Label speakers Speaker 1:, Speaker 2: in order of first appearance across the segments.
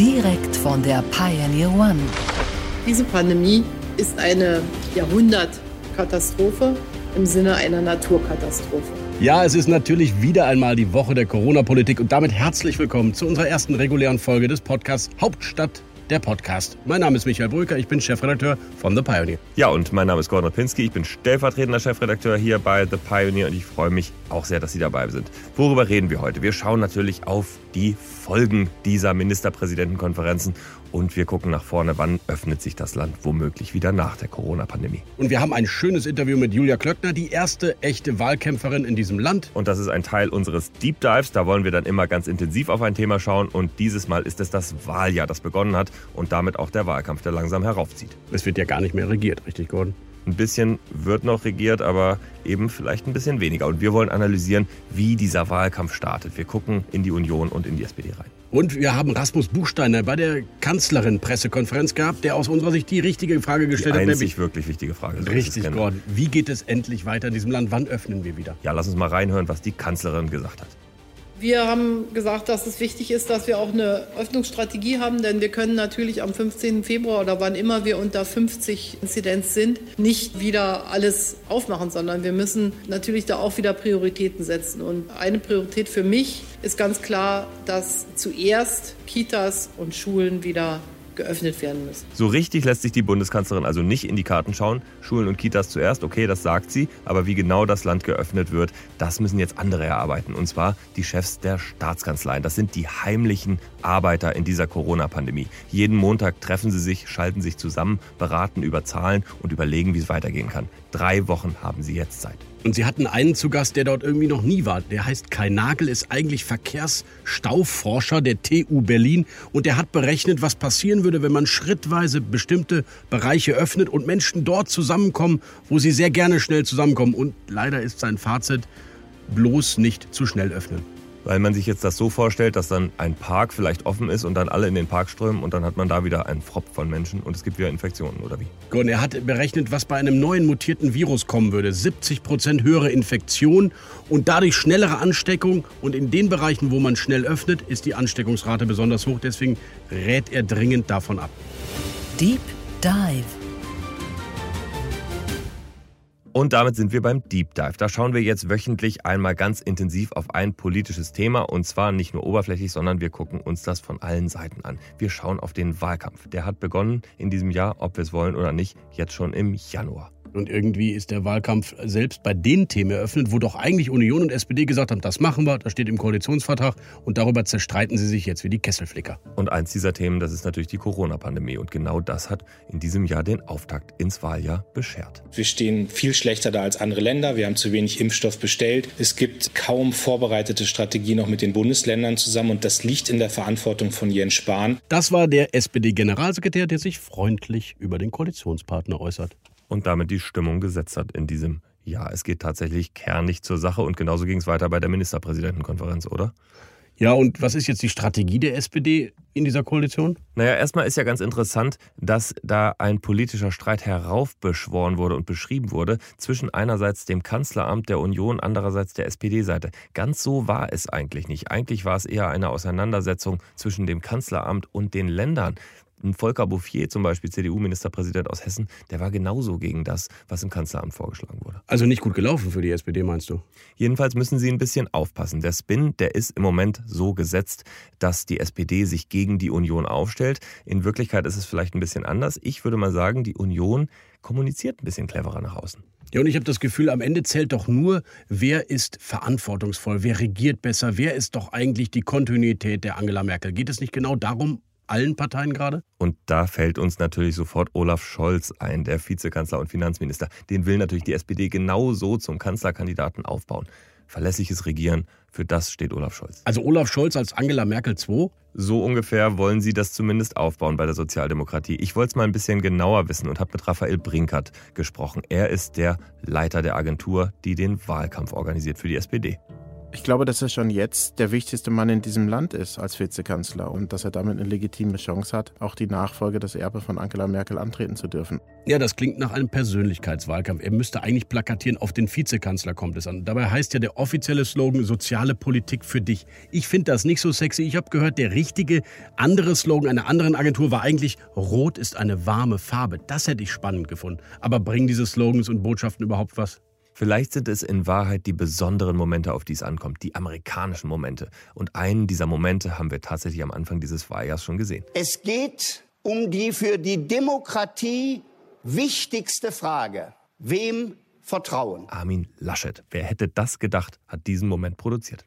Speaker 1: Direkt von der Pioneer One.
Speaker 2: Diese Pandemie ist eine Jahrhundertkatastrophe im Sinne einer Naturkatastrophe.
Speaker 3: Ja, es ist natürlich wieder einmal die Woche der Corona-Politik und damit herzlich willkommen zu unserer ersten regulären Folge des Podcasts Hauptstadt der Podcast. Mein Name ist Michael Brücker, ich bin Chefredakteur von The Pioneer.
Speaker 4: Ja, und mein Name ist Gordon Pinski, ich bin stellvertretender Chefredakteur hier bei The Pioneer und ich freue mich auch sehr, dass Sie dabei sind. Worüber reden wir heute? Wir schauen natürlich auf die Folgen dieser Ministerpräsidentenkonferenzen und wir gucken nach vorne, wann öffnet sich das Land womöglich wieder nach der Corona-Pandemie.
Speaker 3: Und wir haben ein schönes Interview mit Julia Klöckner, die erste echte Wahlkämpferin in diesem Land.
Speaker 4: Und das ist ein Teil unseres Deep Dives. Da wollen wir dann immer ganz intensiv auf ein Thema schauen. Und dieses Mal ist es das Wahljahr, das begonnen hat und damit auch der Wahlkampf, der langsam heraufzieht.
Speaker 3: Es wird ja gar nicht mehr regiert, richtig, Gordon?
Speaker 4: Ein bisschen wird noch regiert, aber eben vielleicht ein bisschen weniger. Und wir wollen analysieren, wie dieser Wahlkampf startet. Wir gucken in die Union und in die SPD rein.
Speaker 3: Und wir haben Rasmus Buchsteiner bei der Kanzlerin Pressekonferenz gehabt, der aus unserer Sicht die richtige Frage gestellt
Speaker 4: die
Speaker 3: hat.
Speaker 4: Einzig wirklich wichtige Frage.
Speaker 3: So richtig, Gordon. Wie geht es endlich weiter in diesem Land? Wann öffnen wir wieder?
Speaker 4: Ja, lass uns mal reinhören, was die Kanzlerin gesagt hat.
Speaker 2: Wir haben gesagt, dass es wichtig ist, dass wir auch eine Öffnungsstrategie haben, denn wir können natürlich am 15. Februar oder wann immer wir unter 50 Inzidenz sind, nicht wieder alles aufmachen, sondern wir müssen natürlich da auch wieder Prioritäten setzen. Und eine Priorität für mich ist ganz klar, dass zuerst Kitas und Schulen wieder geöffnet werden müssen.
Speaker 4: So richtig lässt sich die Bundeskanzlerin also nicht in die Karten schauen. Schulen und Kitas zuerst, okay, das sagt sie. Aber wie genau das Land geöffnet wird, das müssen jetzt andere erarbeiten. Und zwar die Chefs der Staatskanzleien. Das sind die heimlichen Arbeiter in dieser Corona-Pandemie. Jeden Montag treffen sie sich, schalten sich zusammen, beraten über Zahlen und überlegen, wie es weitergehen kann. Drei Wochen haben sie jetzt Zeit.
Speaker 3: Und sie hatten einen zu Gast, der dort irgendwie noch nie war. Der heißt Kai Nagel, ist eigentlich Verkehrsstauforscher der TU Berlin. Und der hat berechnet, was passieren würde, wenn man schrittweise bestimmte Bereiche öffnet und Menschen dort zusammenkommen, wo sie sehr gerne schnell zusammenkommen. Und leider ist sein Fazit, bloß nicht zu schnell öffnen
Speaker 4: weil man sich jetzt das so vorstellt, dass dann ein Park vielleicht offen ist und dann alle in den Park strömen und dann hat man da wieder einen Fropf von Menschen und es gibt wieder Infektionen, oder wie?
Speaker 3: Gordon, er hat berechnet, was bei einem neuen mutierten Virus kommen würde. 70 Prozent höhere Infektion und dadurch schnellere Ansteckung. Und in den Bereichen, wo man schnell öffnet, ist die Ansteckungsrate besonders hoch. Deswegen rät er dringend davon ab.
Speaker 1: Deep Dive.
Speaker 4: Und damit sind wir beim Deep Dive. Da schauen wir jetzt wöchentlich einmal ganz intensiv auf ein politisches Thema und zwar nicht nur oberflächlich, sondern wir gucken uns das von allen Seiten an. Wir schauen auf den Wahlkampf. Der hat begonnen in diesem Jahr, ob wir es wollen oder nicht, jetzt schon im Januar.
Speaker 3: Und irgendwie ist der Wahlkampf selbst bei den Themen eröffnet, wo doch eigentlich Union und SPD gesagt haben, das machen wir, das steht im Koalitionsvertrag und darüber zerstreiten sie sich jetzt wie die Kesselflicker.
Speaker 4: Und eins dieser Themen, das ist natürlich die Corona-Pandemie und genau das hat in diesem Jahr den Auftakt ins Wahljahr beschert.
Speaker 5: Wir stehen viel schlechter da als andere Länder, wir haben zu wenig Impfstoff bestellt, es gibt kaum vorbereitete Strategien noch mit den Bundesländern zusammen und das liegt in der Verantwortung von Jens Spahn.
Speaker 3: Das war der SPD-Generalsekretär, der sich freundlich über den Koalitionspartner äußert
Speaker 4: und damit die Stimmung gesetzt hat in diesem Jahr. Es geht tatsächlich kernig zur Sache und genauso ging es weiter bei der Ministerpräsidentenkonferenz, oder?
Speaker 3: Ja, und was ist jetzt die Strategie der SPD in dieser Koalition?
Speaker 4: Naja, erstmal ist ja ganz interessant, dass da ein politischer Streit heraufbeschworen wurde und beschrieben wurde zwischen einerseits dem Kanzleramt der Union, andererseits der SPD-Seite. Ganz so war es eigentlich nicht. Eigentlich war es eher eine Auseinandersetzung zwischen dem Kanzleramt und den Ländern. Ein Volker Bouffier, zum Beispiel CDU-Ministerpräsident aus Hessen, der war genauso gegen das, was im Kanzleramt vorgeschlagen wurde.
Speaker 3: Also nicht gut gelaufen für die SPD, meinst du?
Speaker 4: Jedenfalls müssen Sie ein bisschen aufpassen. Der Spin, der ist im Moment so gesetzt, dass die SPD sich gegen die Union aufstellt. In Wirklichkeit ist es vielleicht ein bisschen anders. Ich würde mal sagen, die Union kommuniziert ein bisschen cleverer nach außen.
Speaker 3: Ja, und ich habe das Gefühl, am Ende zählt doch nur, wer ist verantwortungsvoll, wer regiert besser, wer ist doch eigentlich die Kontinuität der Angela Merkel. Geht es nicht genau darum, allen Parteien gerade?
Speaker 4: Und da fällt uns natürlich sofort Olaf Scholz ein, der Vizekanzler und Finanzminister. Den will natürlich die SPD genauso zum Kanzlerkandidaten aufbauen. Verlässliches Regieren, Für das steht Olaf Scholz.
Speaker 3: Also Olaf Scholz als Angela Merkel II?
Speaker 4: So ungefähr wollen sie das zumindest aufbauen bei der Sozialdemokratie. Ich wollte es mal ein bisschen genauer wissen und habe mit Raphael Brinkert gesprochen. Er ist der Leiter der Agentur, die den Wahlkampf organisiert für die SPD.
Speaker 6: Ich glaube, dass er schon jetzt der wichtigste Mann in diesem Land ist als Vizekanzler und dass er damit eine legitime Chance hat, auch die Nachfolge des Erbe von Angela Merkel antreten zu dürfen.
Speaker 3: Ja, das klingt nach einem Persönlichkeitswahlkampf. Er müsste eigentlich plakatieren, auf den Vizekanzler kommt es an. Dabei heißt ja der offizielle Slogan soziale Politik für dich. Ich finde das nicht so sexy. Ich habe gehört, der richtige andere Slogan einer anderen Agentur war eigentlich Rot ist eine warme Farbe. Das hätte ich spannend gefunden. Aber bringen diese Slogans und Botschaften überhaupt was?
Speaker 4: Vielleicht sind es in Wahrheit die besonderen Momente, auf die es ankommt, die amerikanischen Momente. Und einen dieser Momente haben wir tatsächlich am Anfang dieses Wahljahrs schon gesehen.
Speaker 7: Es geht um die für die Demokratie wichtigste Frage. Wem vertrauen?
Speaker 4: Armin Laschet. Wer hätte das gedacht, hat diesen Moment produziert.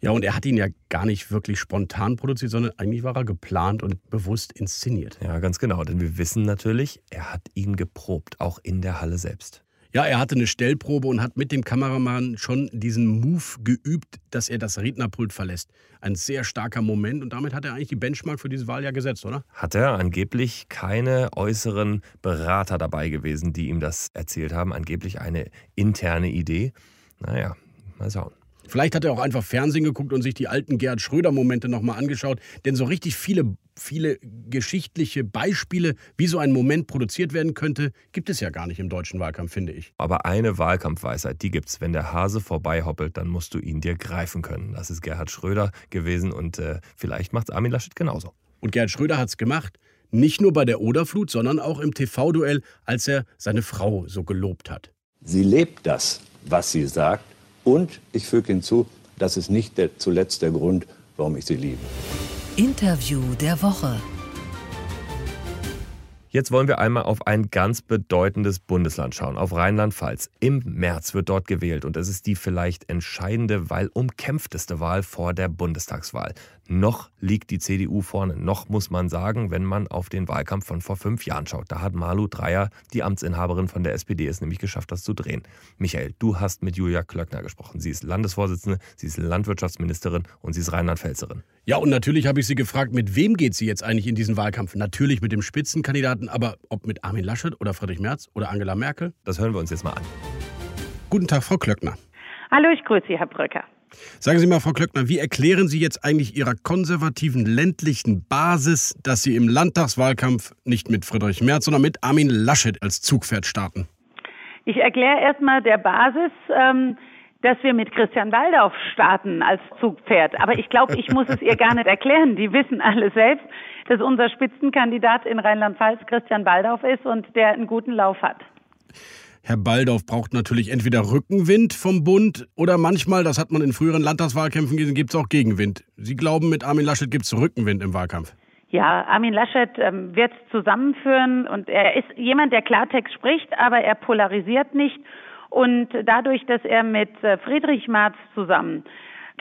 Speaker 3: Ja, und er hat ihn ja gar nicht wirklich spontan produziert, sondern eigentlich war er geplant und bewusst inszeniert.
Speaker 4: Ja, ganz genau. Denn wir wissen natürlich, er hat ihn geprobt, auch in der Halle selbst.
Speaker 3: Ja, er hatte eine Stellprobe und hat mit dem Kameramann schon diesen Move geübt, dass er das Rednerpult verlässt. Ein sehr starker Moment und damit hat er eigentlich die Benchmark für dieses Wahljahr gesetzt, oder?
Speaker 4: Hat er angeblich keine äußeren Berater dabei gewesen, die ihm das erzählt haben. Angeblich eine interne Idee. Naja, mal schauen.
Speaker 3: Vielleicht hat er auch einfach Fernsehen geguckt und sich die alten Gerhard Schröder-Momente nochmal angeschaut. Denn so richtig viele, viele geschichtliche Beispiele, wie so ein Moment produziert werden könnte, gibt es ja gar nicht im deutschen Wahlkampf, finde ich.
Speaker 4: Aber eine Wahlkampfweisheit, die gibt's. Wenn der Hase vorbeihoppelt, dann musst du ihn dir greifen können. Das ist Gerhard Schröder gewesen und äh, vielleicht macht's Armin Laschet genauso.
Speaker 3: Und Gerhard Schröder hat's gemacht. Nicht nur bei der Oderflut, sondern auch im TV-Duell, als er seine Frau so gelobt hat.
Speaker 8: Sie lebt das, was sie sagt und ich füge hinzu, das ist nicht der, zuletzt der Grund, warum ich sie liebe.
Speaker 1: Interview der Woche.
Speaker 4: Jetzt wollen wir einmal auf ein ganz bedeutendes Bundesland schauen, auf Rheinland-Pfalz. Im März wird dort gewählt und es ist die vielleicht entscheidende, weil umkämpfteste Wahl vor der Bundestagswahl. Noch liegt die CDU vorne, noch muss man sagen, wenn man auf den Wahlkampf von vor fünf Jahren schaut. Da hat Malu Dreyer, die Amtsinhaberin von der SPD, es nämlich geschafft, das zu drehen. Michael, du hast mit Julia Klöckner gesprochen. Sie ist Landesvorsitzende, sie ist Landwirtschaftsministerin und sie ist Rheinland-Pfälzerin.
Speaker 3: Ja, und natürlich habe ich sie gefragt, mit wem geht sie jetzt eigentlich in diesen Wahlkampf? Natürlich mit dem Spitzenkandidaten, aber ob mit Armin Laschet oder Friedrich Merz oder Angela Merkel?
Speaker 4: Das hören wir uns jetzt mal an.
Speaker 3: Guten Tag, Frau Klöckner.
Speaker 9: Hallo, ich grüße Sie, Herr Brücker.
Speaker 3: Sagen Sie mal, Frau Klöckner, wie erklären Sie jetzt eigentlich Ihrer konservativen ländlichen Basis, dass Sie im Landtagswahlkampf nicht mit Friedrich Merz, sondern mit Armin Laschet als Zugpferd starten?
Speaker 9: Ich erkläre erstmal der Basis, ähm, dass wir mit Christian Waldorf starten als Zugpferd. Aber ich glaube, ich muss es ihr gar nicht erklären. Die wissen alle selbst, dass unser Spitzenkandidat in Rheinland-Pfalz Christian Waldorf ist und der einen guten Lauf hat.
Speaker 3: Herr Baldorf braucht natürlich entweder Rückenwind vom Bund oder manchmal, das hat man in früheren Landtagswahlkämpfen gesehen, gibt es auch Gegenwind. Sie glauben, mit Armin Laschet gibt es Rückenwind im Wahlkampf?
Speaker 9: Ja, Armin Laschet ähm, wird zusammenführen und er ist jemand, der Klartext spricht, aber er polarisiert nicht. Und dadurch, dass er mit äh, Friedrich Marz zusammen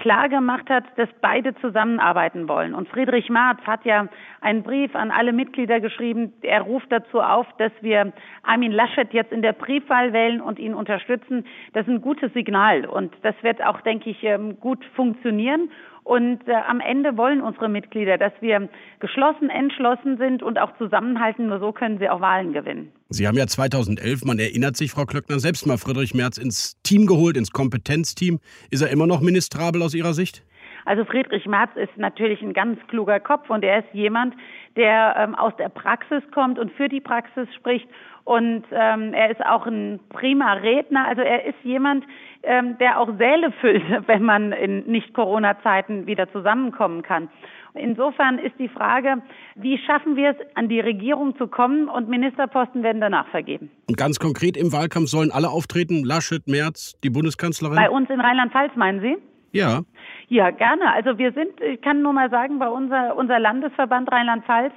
Speaker 9: klar gemacht hat, dass beide zusammenarbeiten wollen. Und Friedrich Marz hat ja einen Brief an alle Mitglieder geschrieben. Er ruft dazu auf, dass wir Armin Laschet jetzt in der Briefwahl wählen und ihn unterstützen. Das ist ein gutes Signal und das wird auch, denke ich, ähm, gut funktionieren. Und äh, am Ende wollen unsere Mitglieder, dass wir geschlossen, entschlossen sind und auch zusammenhalten. Nur so können sie auch Wahlen gewinnen.
Speaker 3: Sie haben ja 2011, man erinnert sich, Frau Klöckner, selbst mal Friedrich Merz ins Team geholt, ins Kompetenzteam. Ist er immer noch ministrabel aus Ihrer Sicht?
Speaker 9: Also Friedrich Merz ist natürlich ein ganz kluger Kopf und er ist jemand, der ähm, aus der Praxis kommt und für die Praxis spricht. Und ähm, er ist auch ein prima Redner. Also er ist jemand, ähm, der auch Säle füllt, wenn man in Nicht-Corona-Zeiten wieder zusammenkommen kann. Insofern ist die Frage, wie schaffen wir es, an die Regierung zu kommen und Ministerposten werden danach vergeben.
Speaker 3: Und ganz konkret im Wahlkampf sollen alle auftreten, Laschet, Merz, die Bundeskanzlerin?
Speaker 9: Bei uns in Rheinland-Pfalz meinen Sie?
Speaker 3: Ja.
Speaker 9: Ja, gerne. Also wir sind, ich kann nur mal sagen, bei unser, unser Landesverband Rheinland-Pfalz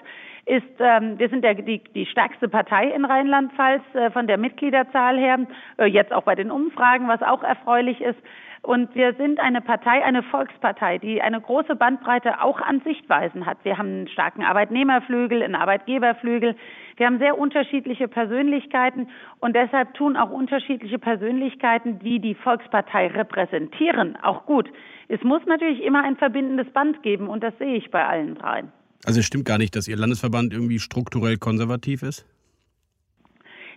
Speaker 9: ist, ähm, wir sind der, die, die stärkste Partei in Rheinland-Pfalz äh, von der Mitgliederzahl her, äh, jetzt auch bei den Umfragen, was auch erfreulich ist. Und wir sind eine Partei, eine Volkspartei, die eine große Bandbreite auch an Sichtweisen hat. Wir haben einen starken Arbeitnehmerflügel, einen Arbeitgeberflügel. Wir haben sehr unterschiedliche Persönlichkeiten und deshalb tun auch unterschiedliche Persönlichkeiten, die die Volkspartei repräsentieren, auch gut. Es muss natürlich immer ein verbindendes Band geben und das sehe ich bei allen dreien.
Speaker 3: Also es stimmt gar nicht, dass Ihr Landesverband irgendwie strukturell konservativ ist?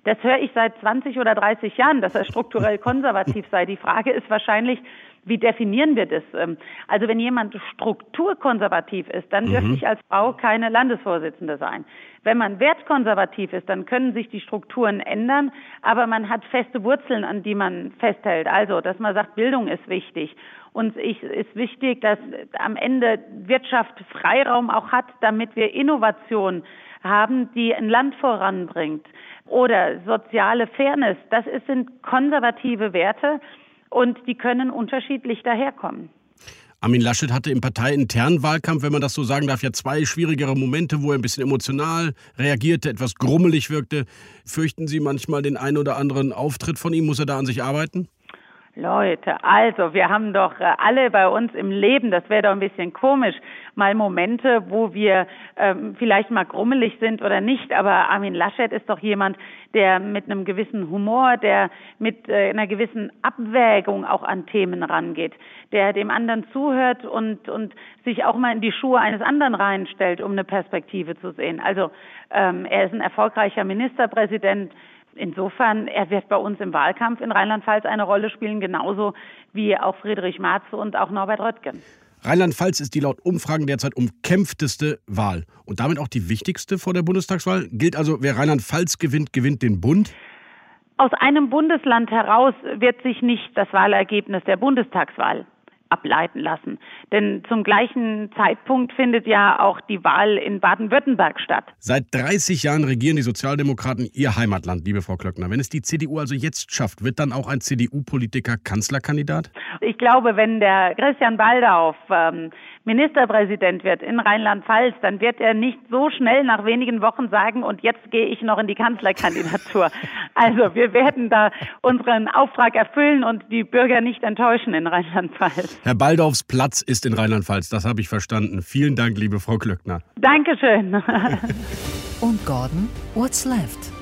Speaker 9: Das höre ich seit 20 oder 30 Jahren, dass er strukturell konservativ sei. Die Frage ist wahrscheinlich, wie definieren wir das? Ähm, also wenn jemand strukturkonservativ ist, dann dürfte mhm. ich als Frau keine Landesvorsitzende sein. Wenn man wertkonservativ ist, dann können sich die Strukturen ändern, aber man hat feste Wurzeln, an die man festhält. Also, dass man sagt, Bildung ist wichtig. Uns ist wichtig, dass am Ende Wirtschaft Freiraum auch hat, damit wir Innovation haben, die ein Land voranbringt oder soziale Fairness, das sind konservative Werte und die können unterschiedlich daherkommen.
Speaker 3: Armin Laschet hatte im parteiinternen Wahlkampf, wenn man das so sagen darf, ja zwei schwierigere Momente, wo er ein bisschen emotional reagierte, etwas grummelig wirkte. Fürchten Sie manchmal den einen oder anderen Auftritt von ihm? Muss er da an sich arbeiten?
Speaker 9: Leute, also wir haben doch äh, alle bei uns im Leben, das wäre doch ein bisschen komisch, mal Momente, wo wir ähm, vielleicht mal grummelig sind oder nicht, aber Armin Laschet ist doch jemand, der mit einem gewissen Humor, der mit äh, einer gewissen Abwägung auch an Themen rangeht, der dem anderen zuhört und, und sich auch mal in die Schuhe eines anderen reinstellt, um eine Perspektive zu sehen. Also ähm, er ist ein erfolgreicher Ministerpräsident, Insofern, er wird bei uns im Wahlkampf in Rheinland-Pfalz eine Rolle spielen, genauso wie auch Friedrich Marz und auch Norbert Röttgen.
Speaker 3: Rheinland-Pfalz ist die laut Umfragen derzeit umkämpfteste Wahl und damit auch die wichtigste vor der Bundestagswahl. Gilt also, wer Rheinland-Pfalz gewinnt, gewinnt den Bund?
Speaker 9: Aus einem Bundesland heraus wird sich nicht das Wahlergebnis der Bundestagswahl ableiten lassen. Denn zum gleichen Zeitpunkt findet ja auch die Wahl in Baden-Württemberg statt.
Speaker 3: Seit 30 Jahren regieren die Sozialdemokraten ihr Heimatland, liebe Frau Klöckner. Wenn es die CDU also jetzt schafft, wird dann auch ein CDU-Politiker Kanzlerkandidat?
Speaker 9: Ich glaube, wenn der Christian Baldauf ähm, Ministerpräsident wird in Rheinland-Pfalz, dann wird er nicht so schnell nach wenigen Wochen sagen, und jetzt gehe ich noch in die Kanzlerkandidatur. Also wir werden da unseren Auftrag erfüllen und die Bürger nicht enttäuschen in Rheinland-Pfalz.
Speaker 3: Herr Baldorfs Platz ist in Rheinland-Pfalz, das habe ich verstanden. Vielen Dank, liebe Frau Klöckner.
Speaker 9: Dankeschön.
Speaker 1: und Gordon, what's left?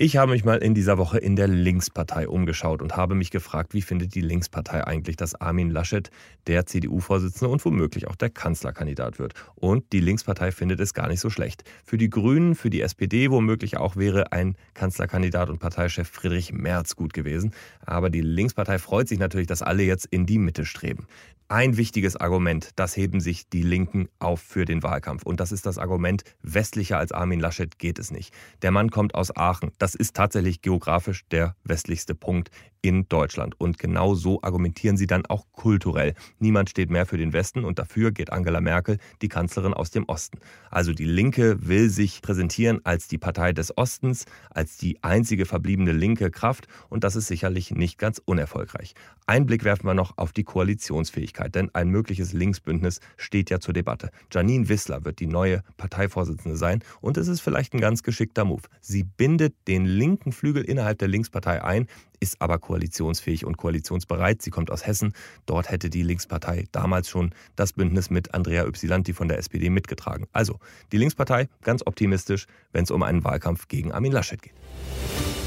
Speaker 4: Ich habe mich mal in dieser Woche in der Linkspartei umgeschaut und habe mich gefragt, wie findet die Linkspartei eigentlich, dass Armin Laschet der CDU-Vorsitzende und womöglich auch der Kanzlerkandidat wird. Und die Linkspartei findet es gar nicht so schlecht. Für die Grünen, für die SPD womöglich auch wäre ein Kanzlerkandidat und Parteichef Friedrich Merz gut gewesen. Aber die Linkspartei freut sich natürlich, dass alle jetzt in die Mitte streben ein wichtiges Argument, das heben sich die Linken auf für den Wahlkampf. Und das ist das Argument, westlicher als Armin Laschet geht es nicht. Der Mann kommt aus Aachen. Das ist tatsächlich geografisch der westlichste Punkt in Deutschland. Und genau so argumentieren sie dann auch kulturell. Niemand steht mehr für den Westen und dafür geht Angela Merkel, die Kanzlerin aus dem Osten. Also die Linke will sich präsentieren als die Partei des Ostens, als die einzige verbliebene linke Kraft und das ist sicherlich nicht ganz unerfolgreich. Ein Blick werfen wir noch auf die Koalitionsfähigkeit, denn ein mögliches Linksbündnis steht ja zur Debatte. Janine Wissler wird die neue Parteivorsitzende sein und es ist vielleicht ein ganz geschickter Move. Sie bindet den linken Flügel innerhalb der Linkspartei ein, ist aber koalitionsfähig und koalitionsbereit. Sie kommt aus Hessen. Dort hätte die Linkspartei damals schon das Bündnis mit Andrea Ypsilanti von der SPD mitgetragen. Also die Linkspartei ganz optimistisch, wenn es um einen Wahlkampf gegen Armin Laschet geht.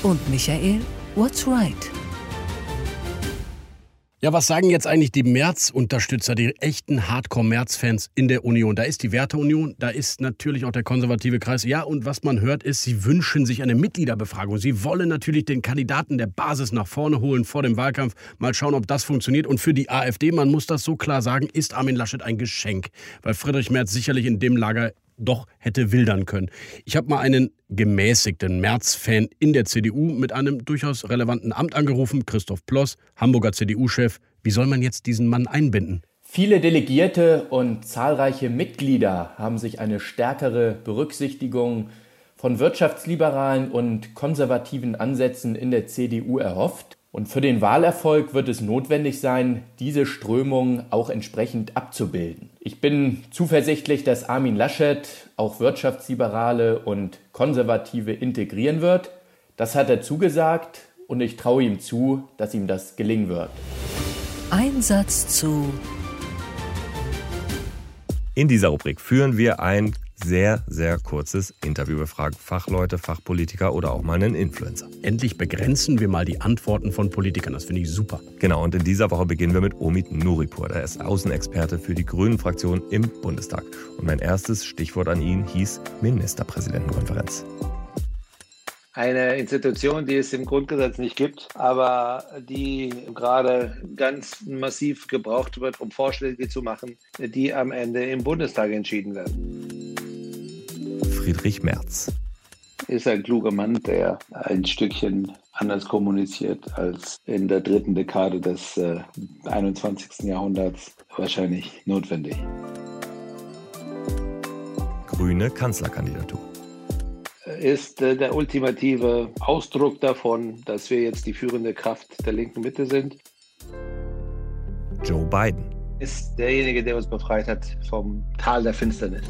Speaker 1: Und Michael, what's right?
Speaker 3: Ja, was sagen jetzt eigentlich die März-Unterstützer, die echten Hardcore-März-Fans in der Union? Da ist die Werteunion, da ist natürlich auch der konservative Kreis. Ja, und was man hört, ist, sie wünschen sich eine Mitgliederbefragung. Sie wollen natürlich den Kandidaten der Basis nach vorne holen vor dem Wahlkampf. Mal schauen, ob das funktioniert. Und für die AfD, man muss das so klar sagen, ist Armin Laschet ein Geschenk, weil Friedrich Merz sicherlich in dem Lager doch hätte wildern können. Ich habe mal einen gemäßigten Merz-Fan in der CDU mit einem durchaus relevanten Amt angerufen, Christoph Ploss, Hamburger CDU-Chef. Wie soll man jetzt diesen Mann einbinden?
Speaker 10: Viele Delegierte und zahlreiche Mitglieder haben sich eine stärkere Berücksichtigung von wirtschaftsliberalen und konservativen Ansätzen in der CDU erhofft. Und für den Wahlerfolg wird es notwendig sein, diese Strömung auch entsprechend abzubilden. Ich bin zuversichtlich, dass Armin Laschet auch Wirtschaftsliberale und Konservative integrieren wird. Das hat er zugesagt und ich traue ihm zu, dass ihm das gelingen wird.
Speaker 1: Einsatz zu.
Speaker 4: In dieser Rubrik führen wir ein sehr, sehr kurzes Interview. Wir fragen Fachleute, Fachpolitiker oder auch mal einen Influencer.
Speaker 3: Endlich begrenzen wir mal die Antworten von Politikern. Das finde ich super.
Speaker 4: Genau, und in dieser Woche beginnen wir mit Omid Nuripur. Er ist Außenexperte für die Grünen-Fraktion im Bundestag. Und mein erstes Stichwort an ihn hieß Ministerpräsidentenkonferenz
Speaker 11: eine Institution, die es im Grundgesetz nicht gibt, aber die gerade ganz massiv gebraucht wird, um Vorschläge zu machen, die am Ende im Bundestag entschieden werden.
Speaker 4: Friedrich Merz
Speaker 11: ist ein kluger Mann, der ein Stückchen anders kommuniziert als in der dritten Dekade des äh, 21. Jahrhunderts wahrscheinlich notwendig.
Speaker 4: Grüne Kanzlerkandidatur
Speaker 11: ist äh, der ultimative Ausdruck davon, dass wir jetzt die führende Kraft der linken Mitte sind.
Speaker 4: Joe Biden
Speaker 11: ist derjenige, der uns befreit hat vom Tal der Finsternis.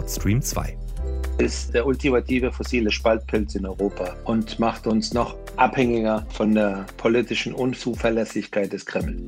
Speaker 4: Nord Stream 2
Speaker 11: ist der ultimative fossile Spaltpilz in Europa und macht uns noch abhängiger von der politischen Unzuverlässigkeit des Kreml.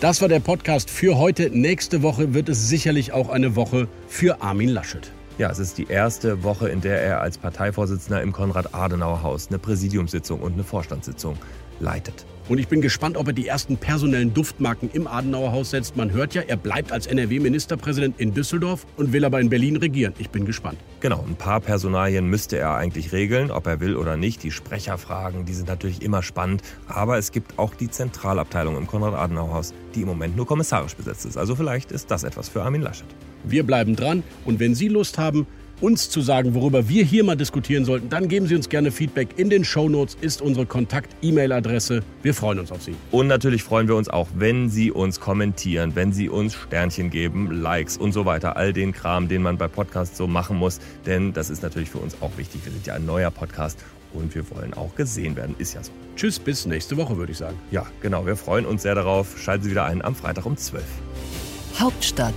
Speaker 3: Das war der Podcast für heute. Nächste Woche wird es sicherlich auch eine Woche für Armin Laschet.
Speaker 4: Ja, es ist die erste Woche, in der er als Parteivorsitzender im Konrad-Adenauer-Haus eine Präsidiumssitzung und eine Vorstandssitzung leitet.
Speaker 3: Und ich bin gespannt, ob er die ersten personellen Duftmarken im Adenauer Haus setzt. Man hört ja, er bleibt als NRW-Ministerpräsident in Düsseldorf und will aber in Berlin regieren. Ich bin gespannt.
Speaker 4: Genau, ein paar Personalien müsste er eigentlich regeln, ob er will oder nicht. Die Sprecherfragen, die sind natürlich immer spannend. Aber es gibt auch die Zentralabteilung im Konrad-Adenauer-Haus, die im Moment nur kommissarisch besetzt ist. Also vielleicht ist das etwas für Armin Laschet.
Speaker 3: Wir bleiben dran und wenn Sie Lust haben, uns zu sagen, worüber wir hier mal diskutieren sollten, dann geben Sie uns gerne Feedback. In den Show Notes ist unsere Kontakt-E-Mail-Adresse. Wir freuen uns auf Sie.
Speaker 4: Und natürlich freuen wir uns auch, wenn Sie uns kommentieren, wenn Sie uns Sternchen geben, Likes und so weiter. All den Kram, den man bei Podcasts so machen muss. Denn das ist natürlich für uns auch wichtig. Wir sind ja ein neuer Podcast und wir wollen auch gesehen werden. Ist ja so.
Speaker 3: Tschüss, bis nächste Woche, würde ich sagen.
Speaker 4: Ja, genau. Wir freuen uns sehr darauf. Schalten Sie wieder ein am Freitag um 12.
Speaker 1: Hauptstadt,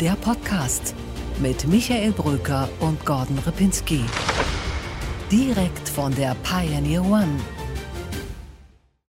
Speaker 1: der Podcast mit Michael Bröker und Gordon Ripinski. Direkt von der Pioneer One